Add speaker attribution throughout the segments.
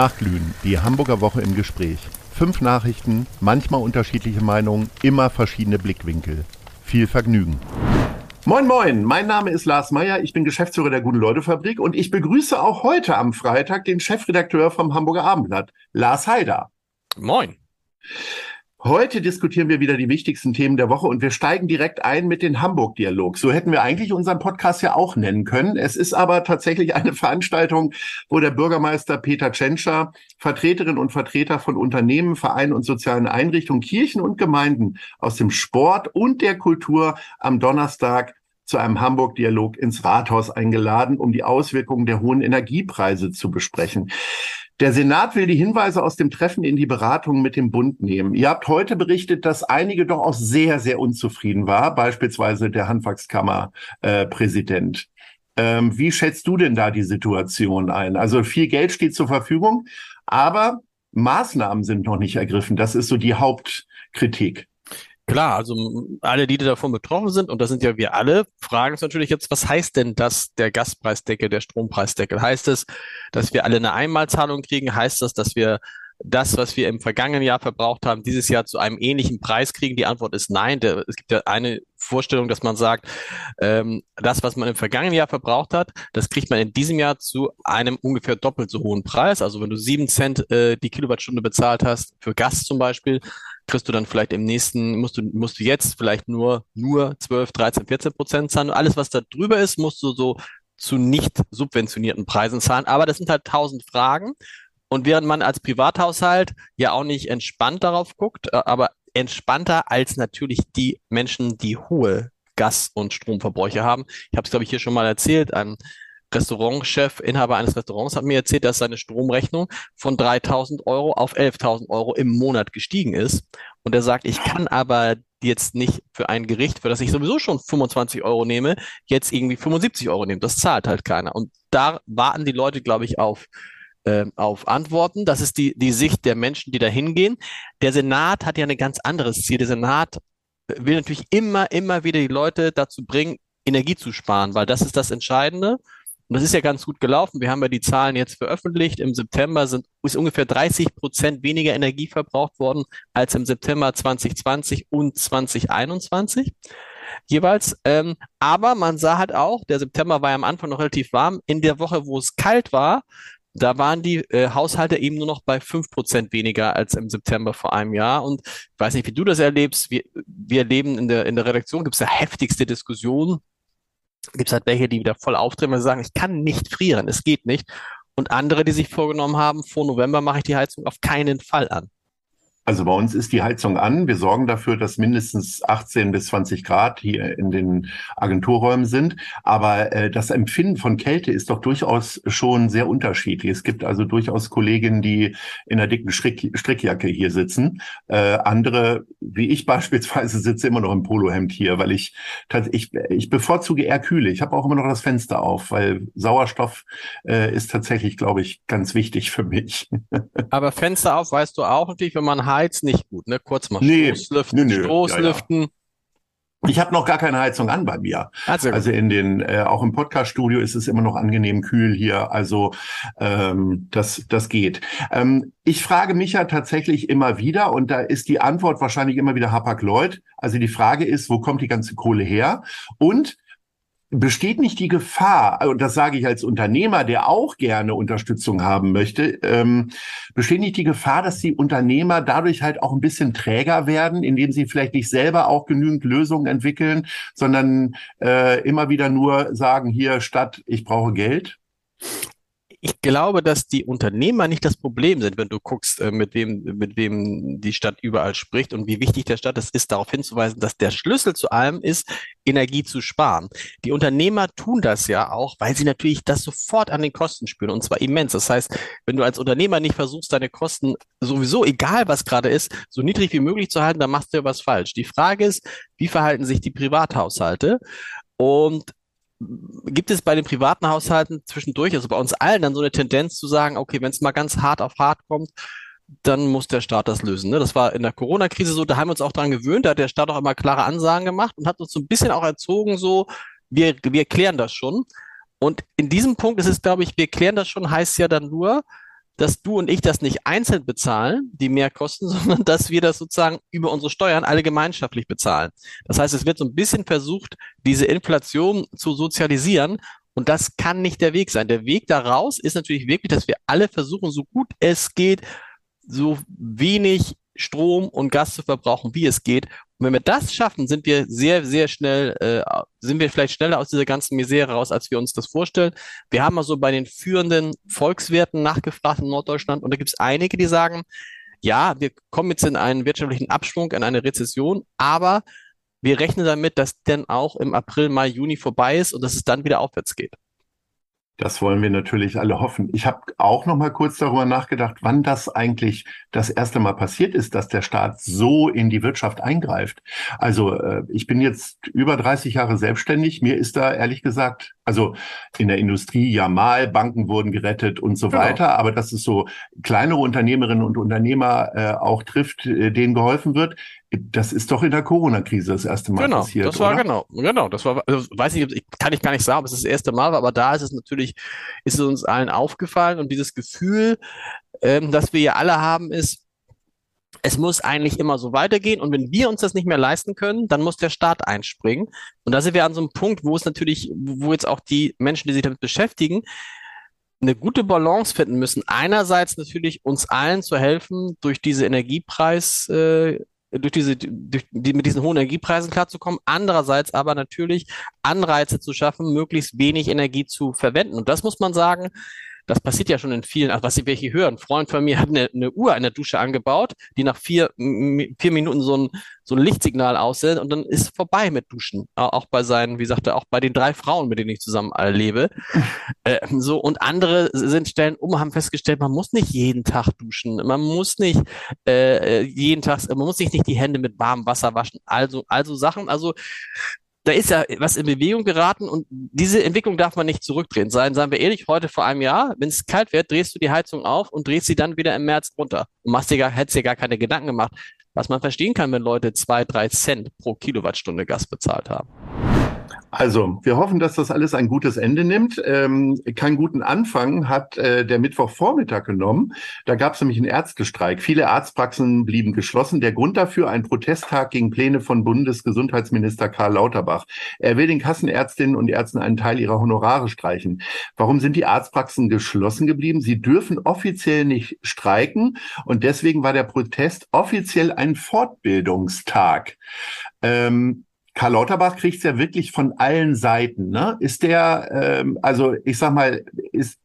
Speaker 1: Nachglühen, die Hamburger Woche im Gespräch. Fünf Nachrichten, manchmal unterschiedliche Meinungen, immer verschiedene Blickwinkel. Viel Vergnügen. Moin, moin, mein Name ist Lars Meyer, ich bin Geschäftsführer der Guten-Leute-Fabrik und ich begrüße auch heute am Freitag den Chefredakteur vom Hamburger Abendblatt, Lars Haider.
Speaker 2: Moin.
Speaker 1: Heute diskutieren wir wieder die wichtigsten Themen der Woche und wir steigen direkt ein mit den Hamburg-Dialog. So hätten wir eigentlich unseren Podcast ja auch nennen können. Es ist aber tatsächlich eine Veranstaltung, wo der Bürgermeister Peter Tschentscher Vertreterinnen und Vertreter von Unternehmen, Vereinen und sozialen Einrichtungen, Kirchen und Gemeinden aus dem Sport und der Kultur am Donnerstag zu einem Hamburg-Dialog ins Rathaus eingeladen, um die Auswirkungen der hohen Energiepreise zu besprechen. Der Senat will die Hinweise aus dem Treffen in die Beratungen mit dem Bund nehmen. Ihr habt heute berichtet, dass einige doch auch sehr, sehr unzufrieden war, beispielsweise der Handwerkskammer-Präsident. Äh, ähm, wie schätzt du denn da die Situation ein? Also viel Geld steht zur Verfügung, aber Maßnahmen sind noch nicht ergriffen. Das ist so die Hauptkritik.
Speaker 2: Klar, also alle, die davon betroffen sind, und das sind ja wir alle, fragen uns natürlich jetzt, was heißt denn das, der Gaspreisdeckel, der Strompreisdeckel? Heißt es, dass wir alle eine Einmalzahlung kriegen? Heißt das, dass wir das, was wir im vergangenen Jahr verbraucht haben, dieses Jahr zu einem ähnlichen Preis kriegen? Die Antwort ist nein. Der, es gibt ja eine Vorstellung, dass man sagt, ähm, das, was man im vergangenen Jahr verbraucht hat, das kriegt man in diesem Jahr zu einem ungefähr doppelt so hohen Preis. Also wenn du sieben Cent äh, die Kilowattstunde bezahlt hast für Gas zum Beispiel, kriegst du dann vielleicht im nächsten, musst du, musst du jetzt vielleicht nur, nur 12, 13, 14 Prozent zahlen. Und alles, was da drüber ist, musst du so zu nicht subventionierten Preisen zahlen. Aber das sind halt tausend Fragen. Und während man als Privathaushalt ja auch nicht entspannt darauf guckt, äh, aber entspannter als natürlich die Menschen, die hohe Gas- und Stromverbräuche haben. Ich habe es, glaube ich, hier schon mal erzählt. Ein Restaurantchef, Inhaber eines Restaurants, hat mir erzählt, dass seine Stromrechnung von 3.000 Euro auf 11.000 Euro im Monat gestiegen ist. Und er sagt, ich kann aber jetzt nicht für ein Gericht, für das ich sowieso schon 25 Euro nehme, jetzt irgendwie 75 Euro nehmen. Das zahlt halt keiner. Und da warten die Leute, glaube ich, auf äh, auf Antworten. Das ist die, die Sicht der Menschen, die da hingehen. Der Senat hat ja ein ganz anderes Ziel. Der Senat will natürlich immer, immer wieder die Leute dazu bringen, Energie zu sparen, weil das ist das Entscheidende. Und das ist ja ganz gut gelaufen. Wir haben ja die Zahlen jetzt veröffentlicht. Im September sind, ist ungefähr 30 Prozent weniger Energie verbraucht worden als im September 2020 und 2021 jeweils. Ähm, aber man sah halt auch, der September war ja am Anfang noch relativ warm. In der Woche, wo es kalt war, da waren die äh, Haushalte eben nur noch bei fünf Prozent weniger als im September vor einem Jahr. Und ich weiß nicht, wie du das erlebst. Wir, wir erleben in der, in der Redaktion, gibt es ja heftigste Diskussionen gibt es halt welche, die wieder voll aufdrehen und sagen, ich kann nicht frieren, es geht nicht. Und andere, die sich vorgenommen haben, vor November mache ich die Heizung auf keinen Fall an.
Speaker 1: Also bei uns ist die Heizung an. Wir sorgen dafür, dass mindestens 18 bis 20 Grad hier in den Agenturräumen sind. Aber äh, das Empfinden von Kälte ist doch durchaus schon sehr unterschiedlich. Es gibt also durchaus Kolleginnen, die in einer dicken Strick Strickjacke hier sitzen. Äh, andere, wie ich beispielsweise, sitze immer noch im Polohemd hier, weil ich ich, ich bevorzuge eher Kühle. Ich habe auch immer noch das Fenster auf, weil Sauerstoff äh, ist tatsächlich, glaube ich, ganz wichtig für mich.
Speaker 2: Aber Fenster auf, weißt du auch natürlich, wenn man nicht gut, ne? Kurz mal nee, Stoßlüften, nee, nee. Stoßlüften. Ja, ja.
Speaker 1: Ich habe noch gar keine Heizung an bei mir. Also, also in den, äh, auch im Podcast-Studio ist es immer noch angenehm kühl hier. Also ähm, das, das geht. Ähm, ich frage mich ja tatsächlich immer wieder, und da ist die Antwort wahrscheinlich immer wieder Hapag-Lloyd. Also die Frage ist, wo kommt die ganze Kohle her? Und besteht nicht die Gefahr, und das sage ich als Unternehmer, der auch gerne Unterstützung haben möchte, ähm, besteht nicht die Gefahr, dass die Unternehmer dadurch halt auch ein bisschen träger werden, indem sie vielleicht nicht selber auch genügend Lösungen entwickeln, sondern äh, immer wieder nur sagen, hier statt, ich brauche Geld?
Speaker 2: Ich glaube, dass die Unternehmer nicht das Problem sind, wenn du guckst, äh, mit wem, mit wem die Stadt überall spricht und wie wichtig der Stadt ist, ist darauf hinzuweisen, dass der Schlüssel zu allem ist, Energie zu sparen. Die Unternehmer tun das ja auch, weil sie natürlich das sofort an den Kosten spüren und zwar immens. Das heißt, wenn du als Unternehmer nicht versuchst, deine Kosten sowieso, egal was gerade ist, so niedrig wie möglich zu halten, dann machst du ja was falsch. Die Frage ist, wie verhalten sich die Privathaushalte? Und gibt es bei den privaten Haushalten zwischendurch, also bei uns allen, dann so eine Tendenz zu sagen, okay, wenn es mal ganz hart auf hart kommt, dann muss der Staat das lösen. Ne? Das war in der Corona-Krise so, da haben wir uns auch dran gewöhnt, da hat der Staat auch immer klare Ansagen gemacht und hat uns so ein bisschen auch erzogen, so, wir, wir klären das schon. Und in diesem Punkt ist es, glaube ich, wir klären das schon, heißt ja dann nur, dass du und ich das nicht einzeln bezahlen, die Mehrkosten, sondern dass wir das sozusagen über unsere Steuern alle gemeinschaftlich bezahlen. Das heißt, es wird so ein bisschen versucht, diese Inflation zu sozialisieren. Und das kann nicht der Weg sein. Der Weg daraus ist natürlich wirklich, dass wir alle versuchen, so gut es geht, so wenig Strom und Gas zu verbrauchen, wie es geht. Und wenn wir das schaffen, sind wir sehr, sehr schnell, äh, sind wir vielleicht schneller aus dieser ganzen Misere raus, als wir uns das vorstellen. Wir haben also bei den führenden Volkswerten nachgefragt in Norddeutschland und da gibt es einige, die sagen, ja, wir kommen jetzt in einen wirtschaftlichen Abschwung, in eine Rezession, aber wir rechnen damit, dass dann auch im April, Mai, Juni vorbei ist und dass es dann wieder aufwärts geht.
Speaker 1: Das wollen wir natürlich alle hoffen. Ich habe auch noch mal kurz darüber nachgedacht, wann das eigentlich das erste Mal passiert ist, dass der Staat so in die Wirtschaft eingreift. Also äh, ich bin jetzt über 30 Jahre selbstständig. Mir ist da ehrlich gesagt, also in der Industrie ja mal, Banken wurden gerettet und so genau. weiter, aber dass es so kleinere Unternehmerinnen und Unternehmer äh, auch trifft, äh, denen geholfen wird, das ist doch in der Corona-Krise das erste Mal
Speaker 2: genau,
Speaker 1: passiert.
Speaker 2: Das war oder? genau, genau. Das war, also weiß ich, kann ich gar nicht sagen, ob es das erste Mal war, aber da ist es natürlich, ist es uns allen aufgefallen und dieses Gefühl, ähm, das wir ja alle haben, ist, es muss eigentlich immer so weitergehen und wenn wir uns das nicht mehr leisten können, dann muss der Staat einspringen. Und da sind wir an so einem Punkt, wo es natürlich, wo jetzt auch die Menschen, die sich damit beschäftigen, eine gute Balance finden müssen. Einerseits natürlich uns allen zu helfen, durch diese Energiepreis, äh, durch diese, durch die, mit diesen hohen Energiepreisen klarzukommen. Andererseits aber natürlich Anreize zu schaffen, möglichst wenig Energie zu verwenden. Und das muss man sagen, das passiert ja schon in vielen, also was Sie welche hören. Ein Freund von mir hat eine, eine Uhr in der Dusche angebaut, die nach vier, vier Minuten so ein, so ein Lichtsignal aussendet und dann ist vorbei mit Duschen. Auch bei seinen, wie sagt er, auch bei den drei Frauen, mit denen ich zusammen lebe. äh, so, und andere sind Stellen um, haben festgestellt, man muss nicht jeden Tag duschen. Man muss nicht äh, jeden Tag, man muss sich nicht die Hände mit warmem Wasser waschen. Also, also Sachen. Also da ist ja was in Bewegung geraten und diese Entwicklung darf man nicht zurückdrehen. Seien, seien wir ehrlich, heute vor einem Jahr, wenn es kalt wird, drehst du die Heizung auf und drehst sie dann wieder im März runter und machst dir gar, hättest dir gar keine Gedanken gemacht. Was man verstehen kann, wenn Leute zwei, drei Cent pro Kilowattstunde Gas bezahlt haben.
Speaker 1: Also, wir hoffen, dass das alles ein gutes Ende nimmt. Ähm, keinen guten Anfang hat äh, der Mittwochvormittag genommen. Da gab es nämlich einen Ärztestreik. Viele Arztpraxen blieben geschlossen. Der Grund dafür ein Protesttag gegen Pläne von Bundesgesundheitsminister Karl Lauterbach. Er will den Kassenärztinnen und Ärzten einen Teil ihrer Honorare streichen. Warum sind die Arztpraxen geschlossen geblieben? Sie dürfen offiziell nicht streiken und deswegen war der Protest offiziell ein Fortbildungstag. Ähm, Karl Lauterbach kriegt es ja wirklich von allen Seiten. Ne? Ist der, ähm, also ich sag mal, ist,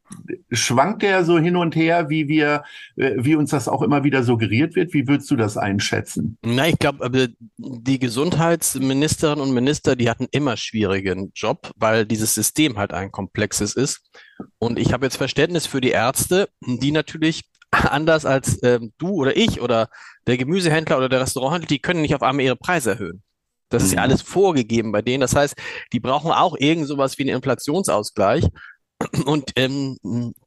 Speaker 1: schwankt der so hin und her, wie wir, äh, wie uns das auch immer wieder suggeriert wird? Wie würdest du das einschätzen?
Speaker 2: Na, ich glaube, die Gesundheitsministerinnen und Minister, die hatten immer schwierigen Job, weil dieses System halt ein komplexes ist. Und ich habe jetzt Verständnis für die Ärzte, die natürlich anders als ähm, du oder ich oder der Gemüsehändler oder der Restauranthandel, die können nicht auf einmal ihre Preise erhöhen. Das ist ja mhm. alles vorgegeben bei denen. Das heißt, die brauchen auch irgend sowas wie einen Inflationsausgleich. Und ähm,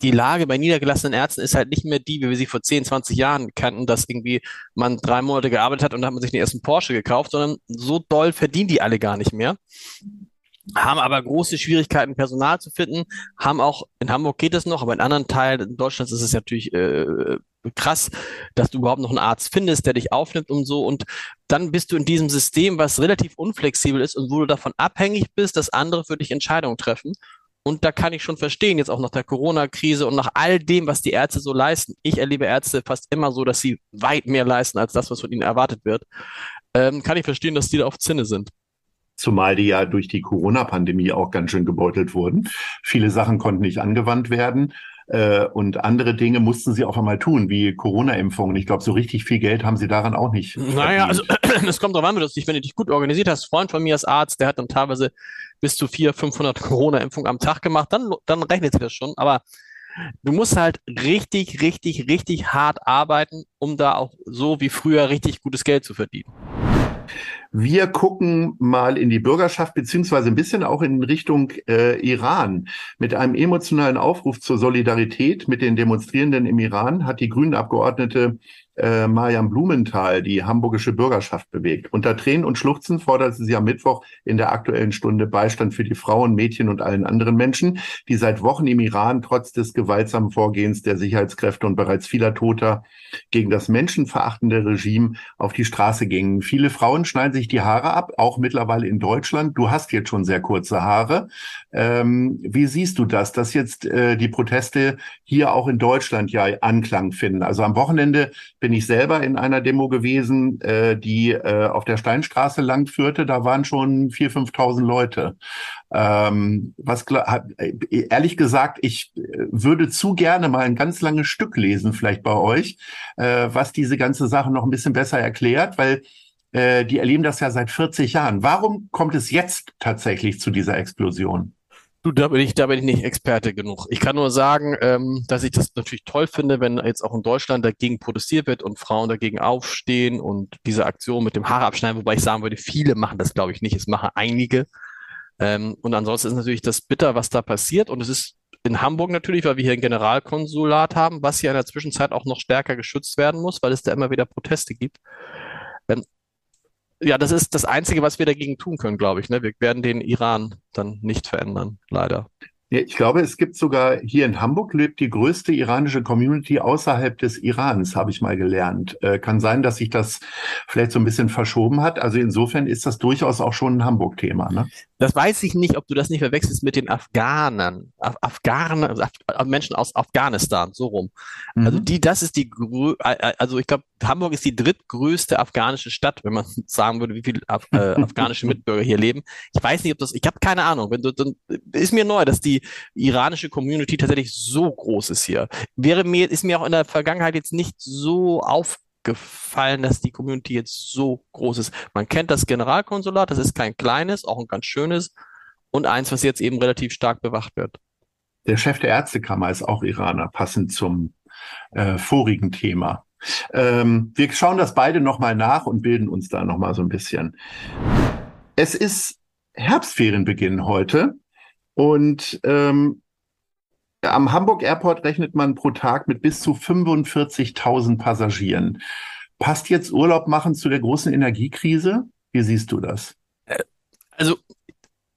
Speaker 2: die Lage bei niedergelassenen Ärzten ist halt nicht mehr die, wie wir sie vor 10, 20 Jahren kannten, dass irgendwie man drei Monate gearbeitet hat und dann hat man sich den ersten Porsche gekauft, sondern so doll verdienen die alle gar nicht mehr haben aber große Schwierigkeiten, Personal zu finden, haben auch, in Hamburg geht es noch, aber in anderen Teilen Deutschlands ist es natürlich äh, krass, dass du überhaupt noch einen Arzt findest, der dich aufnimmt und so. Und dann bist du in diesem System, was relativ unflexibel ist und wo du davon abhängig bist, dass andere für dich Entscheidungen treffen. Und da kann ich schon verstehen, jetzt auch nach der Corona-Krise und nach all dem, was die Ärzte so leisten. Ich erlebe Ärzte fast immer so, dass sie weit mehr leisten als das, was von ihnen erwartet wird. Ähm, kann ich verstehen, dass die da auf Zinne sind
Speaker 1: zumal die ja durch die Corona-Pandemie auch ganz schön gebeutelt wurden. Viele Sachen konnten nicht angewandt werden. Äh, und andere Dinge mussten sie auch einmal tun, wie Corona-Impfungen. Ich glaube, so richtig viel Geld haben sie daran auch nicht.
Speaker 2: Naja, also es kommt darauf an, wenn du dich, wenn du dich gut organisiert hast. Ein Freund von mir als Arzt, der hat dann teilweise bis zu 400, 500 Corona-Impfungen am Tag gemacht. Dann, dann rechnet sich das schon. Aber du musst halt richtig, richtig, richtig hart arbeiten, um da auch so wie früher richtig gutes Geld zu verdienen.
Speaker 1: Wir gucken mal in die Bürgerschaft beziehungsweise ein bisschen auch in Richtung äh, Iran. Mit einem emotionalen Aufruf zur Solidarität mit den Demonstrierenden im Iran hat die Grünen Abgeordnete äh, Marian Blumenthal die hamburgische Bürgerschaft bewegt. Unter Tränen und Schluchzen forderte sie am Mittwoch in der aktuellen Stunde Beistand für die Frauen, Mädchen und allen anderen Menschen, die seit Wochen im Iran trotz des gewaltsamen Vorgehens der Sicherheitskräfte und bereits vieler Toter gegen das menschenverachtende Regime auf die Straße gingen. Viele Frauen schneiden sich die Haare ab, auch mittlerweile in Deutschland. Du hast jetzt schon sehr kurze Haare. Ähm, wie siehst du das, dass jetzt äh, die Proteste hier auch in Deutschland ja Anklang finden? Also am Wochenende bin ich selber in einer Demo gewesen, äh, die äh, auf der Steinstraße lang führte. Da waren schon 4.000, 5.000 Leute. Ähm, was äh, ehrlich gesagt, ich äh, würde zu gerne mal ein ganz langes Stück lesen, vielleicht bei euch, äh, was diese ganze Sache noch ein bisschen besser erklärt, weil äh, die erleben das ja seit 40 Jahren. Warum kommt es jetzt tatsächlich zu dieser Explosion?
Speaker 2: Du, da bin ich, da bin ich nicht Experte genug. Ich kann nur sagen, ähm, dass ich das natürlich toll finde, wenn jetzt auch in Deutschland dagegen protestiert wird und Frauen dagegen aufstehen und diese Aktion mit dem Haare abschneiden, wobei ich sagen würde, viele machen das, glaube ich, nicht. Es machen einige. Ähm, und ansonsten ist natürlich das bitter, was da passiert. Und es ist in Hamburg natürlich, weil wir hier ein Generalkonsulat haben, was hier in der Zwischenzeit auch noch stärker geschützt werden muss, weil es da immer wieder Proteste gibt. Ähm, ja, das ist das Einzige, was wir dagegen tun können, glaube ich. Ne? Wir werden den Iran dann nicht verändern, leider.
Speaker 1: Ich glaube, es gibt sogar hier in Hamburg lebt die größte iranische Community außerhalb des Irans, habe ich mal gelernt. Äh, kann sein, dass sich das vielleicht so ein bisschen verschoben hat. Also insofern ist das durchaus auch schon ein Hamburg-Thema. Ne?
Speaker 2: Das weiß ich nicht, ob du das nicht verwechselst mit den Afghanen. Af Afghanen, also Af Menschen aus Afghanistan, so rum. Mhm. Also die, das ist die, also ich glaube, Hamburg ist die drittgrößte afghanische Stadt, wenn man sagen würde, wie viele Af äh, afghanische Mitbürger hier leben. Ich weiß nicht, ob das, ich habe keine Ahnung. Wenn du, dann ist mir neu, dass die iranische Community tatsächlich so groß ist hier. Wäre mir, ist mir auch in der Vergangenheit jetzt nicht so aufgefallen gefallen, dass die Community jetzt so groß ist. Man kennt das Generalkonsulat, das ist kein kleines, auch ein ganz schönes und eins, was jetzt eben relativ stark bewacht wird.
Speaker 1: Der Chef der Ärztekammer ist auch Iraner, passend zum äh, vorigen Thema. Ähm, wir schauen das beide nochmal nach und bilden uns da nochmal so ein bisschen. Es ist Herbstferienbeginn heute und ähm, am Hamburg Airport rechnet man pro Tag mit bis zu 45.000 Passagieren. Passt jetzt Urlaub machen zu der großen Energiekrise? Wie siehst du das?
Speaker 2: Also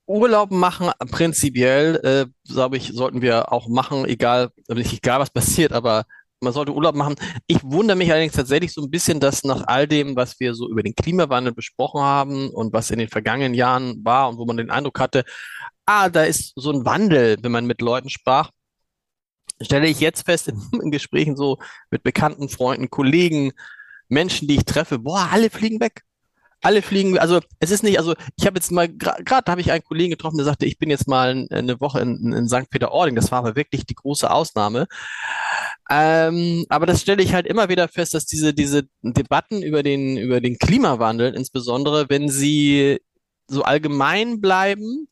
Speaker 2: Urlaub machen prinzipiell, äh, glaube ich, sollten wir auch machen, egal, nicht egal was passiert, aber man sollte Urlaub machen. Ich wundere mich allerdings tatsächlich so ein bisschen, dass nach all dem, was wir so über den Klimawandel besprochen haben und was in den vergangenen Jahren war und wo man den Eindruck hatte, ah, da ist so ein Wandel, wenn man mit Leuten sprach, stelle ich jetzt fest in, in Gesprächen so mit bekannten Freunden, Kollegen, Menschen, die ich treffe, boah, alle fliegen weg. Alle fliegen, also es ist nicht, also ich habe jetzt mal, gerade gra habe ich einen Kollegen getroffen, der sagte, ich bin jetzt mal eine Woche in, in St. Peter-Ording, das war aber wirklich die große Ausnahme. Ähm, aber das stelle ich halt immer wieder fest, dass diese, diese Debatten über den, über den Klimawandel, insbesondere wenn sie so allgemein bleiben,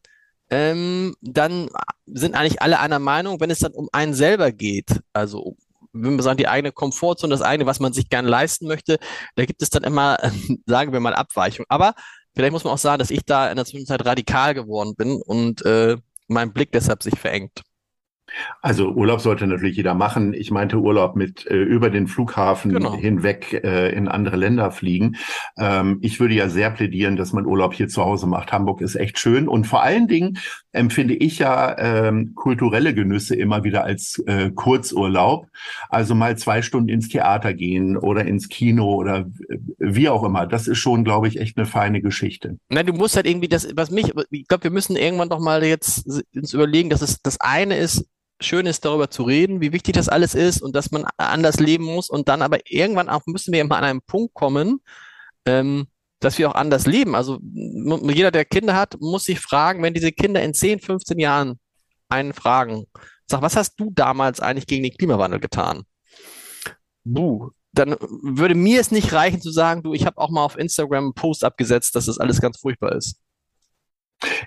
Speaker 2: ähm, dann sind eigentlich alle einer Meinung, wenn es dann um einen selber geht, also wenn wir sagen, die eigene Komfortzone, das eigene, was man sich gern leisten möchte, da gibt es dann immer, sagen wir mal, Abweichung. Aber vielleicht muss man auch sagen, dass ich da in der Zwischenzeit radikal geworden bin und äh, mein Blick deshalb sich verengt.
Speaker 1: Also Urlaub sollte natürlich jeder machen. Ich meinte Urlaub mit äh, über den Flughafen genau. hinweg äh, in andere Länder fliegen. Ähm, ich würde ja sehr plädieren, dass man Urlaub hier zu Hause macht. Hamburg ist echt schön und vor allen Dingen empfinde ich ja ähm, kulturelle Genüsse immer wieder als äh, Kurzurlaub. Also mal zwei Stunden ins Theater gehen oder ins Kino oder wie auch immer. Das ist schon, glaube ich, echt eine feine Geschichte.
Speaker 2: Nein, du musst halt irgendwie das, was mich, ich glaube, wir müssen irgendwann doch mal jetzt uns überlegen, dass es das eine ist, schön ist, darüber zu reden, wie wichtig das alles ist und dass man anders leben muss und dann aber irgendwann auch müssen wir mal an einen Punkt kommen, ähm, dass wir auch anders leben. Also jeder, der Kinder hat, muss sich fragen, wenn diese Kinder in 10, 15 Jahren einen fragen, sag, was hast du damals eigentlich gegen den Klimawandel getan? Buh, dann würde mir es nicht reichen zu sagen, du, ich habe auch mal auf Instagram einen Post abgesetzt, dass das alles ganz furchtbar ist.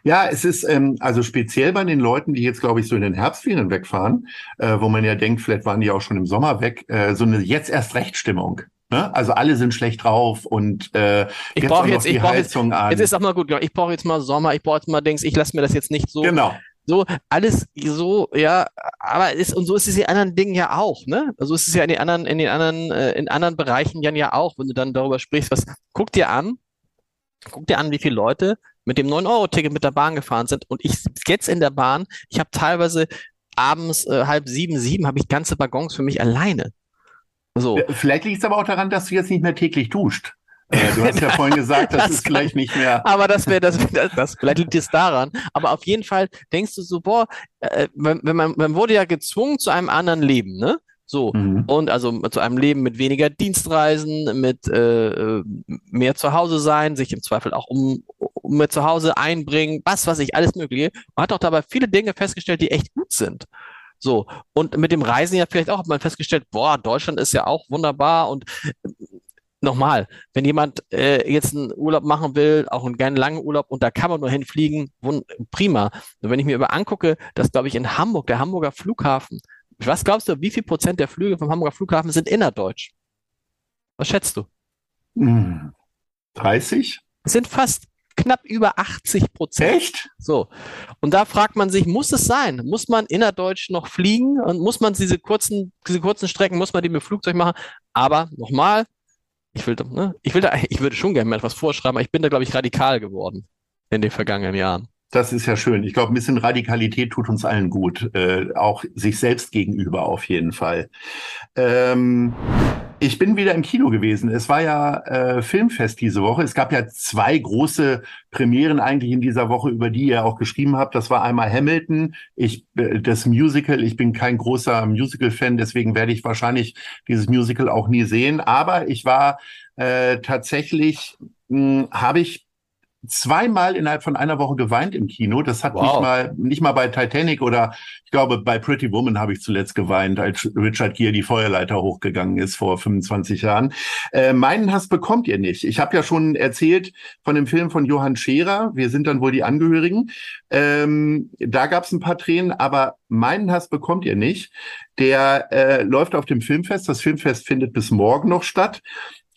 Speaker 1: Ja, es ist ähm, also speziell bei den Leuten, die jetzt, glaube ich, so in den Herbstferien wegfahren, äh, wo man ja denkt, vielleicht waren die auch schon im Sommer weg, äh, so eine jetzt erst Rechtstimmung. Ne? Also alle sind schlecht drauf und äh,
Speaker 2: ich brauche jetzt, ich brauche jetzt, an. jetzt ist auch mal gut, genau. ich brauche jetzt mal Sommer, ich brauche jetzt mal Dings, ich lasse mir das jetzt nicht so.
Speaker 1: Genau.
Speaker 2: so, alles so, ja, aber ist, und so ist es in anderen Dingen ja auch, ne? So also ist es ja in den anderen, in den anderen, äh, in anderen Bereichen ja auch, wenn du dann darüber sprichst, was, guck dir an, guck dir an, wie viele Leute mit dem 9-Euro-Ticket mit der Bahn gefahren sind und ich jetzt in der Bahn, ich habe teilweise abends äh, halb sieben, sieben, habe ich ganze Waggons für mich alleine.
Speaker 1: So. Vielleicht liegt es aber auch daran, dass du jetzt nicht mehr täglich duscht. Äh, du hast ja vorhin gesagt, das, das ist vielleicht nicht mehr.
Speaker 2: Aber das wäre das, das, das, vielleicht liegt es daran. Aber auf jeden Fall denkst du so, boah, äh, wenn, wenn man, man wurde ja gezwungen zu einem anderen Leben, ne? So, mhm. und also zu einem Leben mit weniger Dienstreisen, mit äh, äh, mehr zu Hause sein, sich im Zweifel auch um, um mehr zu Hause einbringen, was weiß ich, alles Mögliche. Man hat auch dabei viele Dinge festgestellt, die echt gut sind. So, und mit dem Reisen ja vielleicht auch hat man festgestellt, boah, Deutschland ist ja auch wunderbar und nochmal, wenn jemand äh, jetzt einen Urlaub machen will, auch einen gerne langen Urlaub und da kann man nur hinfliegen, prima. Und wenn ich mir aber angucke, dass, glaube ich, in Hamburg, der Hamburger Flughafen, was glaubst du, wie viel Prozent der Flüge vom Hamburger Flughafen sind innerdeutsch? Was schätzt du?
Speaker 1: 30?
Speaker 2: Es sind fast knapp über 80 Prozent.
Speaker 1: Echt?
Speaker 2: So. Und da fragt man sich, muss es sein? Muss man innerdeutsch noch fliegen? Und muss man diese kurzen, diese kurzen Strecken, muss man die mit Flugzeug machen? Aber nochmal, ich will, ne, ich will da, ich würde schon gerne mal etwas vorschreiben, aber ich bin da, glaube ich, radikal geworden in den vergangenen Jahren.
Speaker 1: Das ist ja schön. Ich glaube, ein bisschen Radikalität tut uns allen gut, äh, auch sich selbst gegenüber auf jeden Fall. Ähm, ich bin wieder im Kino gewesen. Es war ja äh, Filmfest diese Woche. Es gab ja zwei große Premieren eigentlich in dieser Woche, über die ihr auch geschrieben habt. Das war einmal Hamilton, ich äh, das Musical. Ich bin kein großer Musical-Fan, deswegen werde ich wahrscheinlich dieses Musical auch nie sehen. Aber ich war äh, tatsächlich, hm, habe ich zweimal innerhalb von einer Woche geweint im Kino. Das hat wow. nicht mal nicht mal bei Titanic oder ich glaube bei Pretty Woman habe ich zuletzt geweint, als Richard Gere die Feuerleiter hochgegangen ist vor 25 Jahren. Äh, meinen Hass bekommt ihr nicht. Ich habe ja schon erzählt von dem Film von Johann Scherer. Wir sind dann wohl die Angehörigen. Ähm, da gab es ein paar Tränen, aber meinen Hass bekommt ihr nicht. Der äh, läuft auf dem Filmfest. Das Filmfest findet bis morgen noch statt.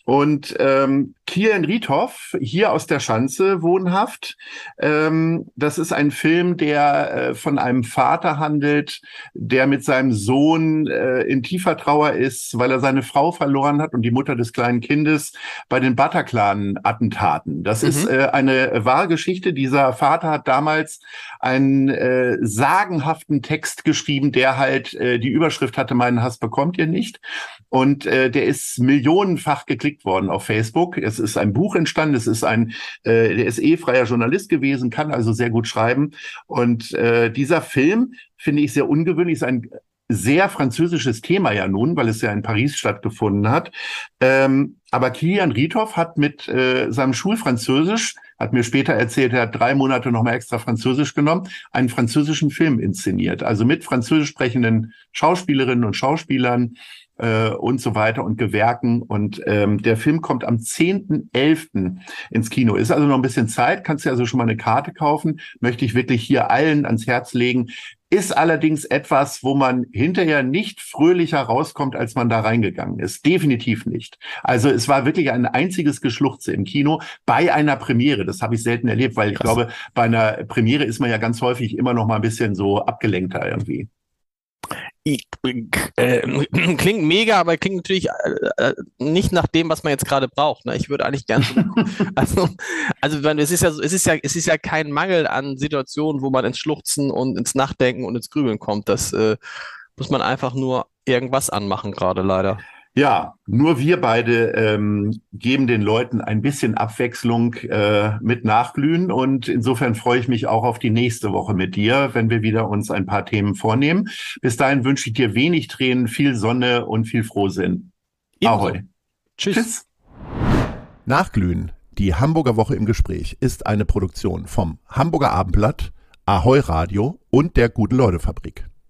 Speaker 1: Und ähm, Kian Riethoff, hier aus der Schanze wohnhaft, ähm, das ist ein Film, der äh, von einem Vater handelt, der mit seinem Sohn äh, in tiefer Trauer ist, weil er seine Frau verloren hat und die Mutter des kleinen Kindes bei den Bataclan-Attentaten. Das mhm. ist äh, eine wahre Geschichte. Dieser Vater hat damals einen äh, sagenhaften Text geschrieben, der halt äh, die Überschrift hatte, meinen Hass bekommt ihr nicht. Und äh, der ist millionenfach geklickt worden auf Facebook. Es ist ein Buch entstanden, es ist ein, äh, der ist eh freier Journalist gewesen, kann also sehr gut schreiben. Und äh, dieser Film finde ich sehr ungewöhnlich, ist ein sehr französisches Thema ja nun, weil es ja in Paris stattgefunden hat. Ähm, aber Kilian Riethoff hat mit äh, seinem Schulfranzösisch, hat mir später erzählt, er hat drei Monate nochmal extra Französisch genommen, einen französischen Film inszeniert. Also mit französisch sprechenden Schauspielerinnen und Schauspielern äh, und so weiter und Gewerken. Und ähm, der Film kommt am 10.11. ins Kino. Ist also noch ein bisschen Zeit, kannst du also schon mal eine Karte kaufen. Möchte ich wirklich hier allen ans Herz legen. Ist allerdings etwas, wo man hinterher nicht fröhlicher rauskommt, als man da reingegangen ist. Definitiv nicht. Also es war wirklich ein einziges Geschluchze im Kino bei einer Premiere. Das habe ich selten erlebt, weil ich glaube, bei einer Premiere ist man ja ganz häufig immer noch mal ein bisschen so abgelenkter irgendwie
Speaker 2: äh, klingt mega, aber klingt natürlich äh, äh, nicht nach dem, was man jetzt gerade braucht. Ne? Ich würde eigentlich gerne, also, also es ist ja, es ist ja, es ist ja kein Mangel an Situationen, wo man ins Schluchzen und ins Nachdenken und ins Grübeln kommt. Das äh, muss man einfach nur irgendwas anmachen gerade leider.
Speaker 1: Ja, nur wir beide ähm, geben den Leuten ein bisschen Abwechslung äh, mit Nachglühen und insofern freue ich mich auch auf die nächste Woche mit dir, wenn wir wieder uns ein paar Themen vornehmen. Bis dahin wünsche ich dir wenig Tränen, viel Sonne und viel Frohsinn.
Speaker 2: Ahoi. Tschüss. Tschüss.
Speaker 1: Nachglühen, die Hamburger Woche im Gespräch, ist eine Produktion vom Hamburger Abendblatt, Ahoi Radio und der Gute Leute Fabrik.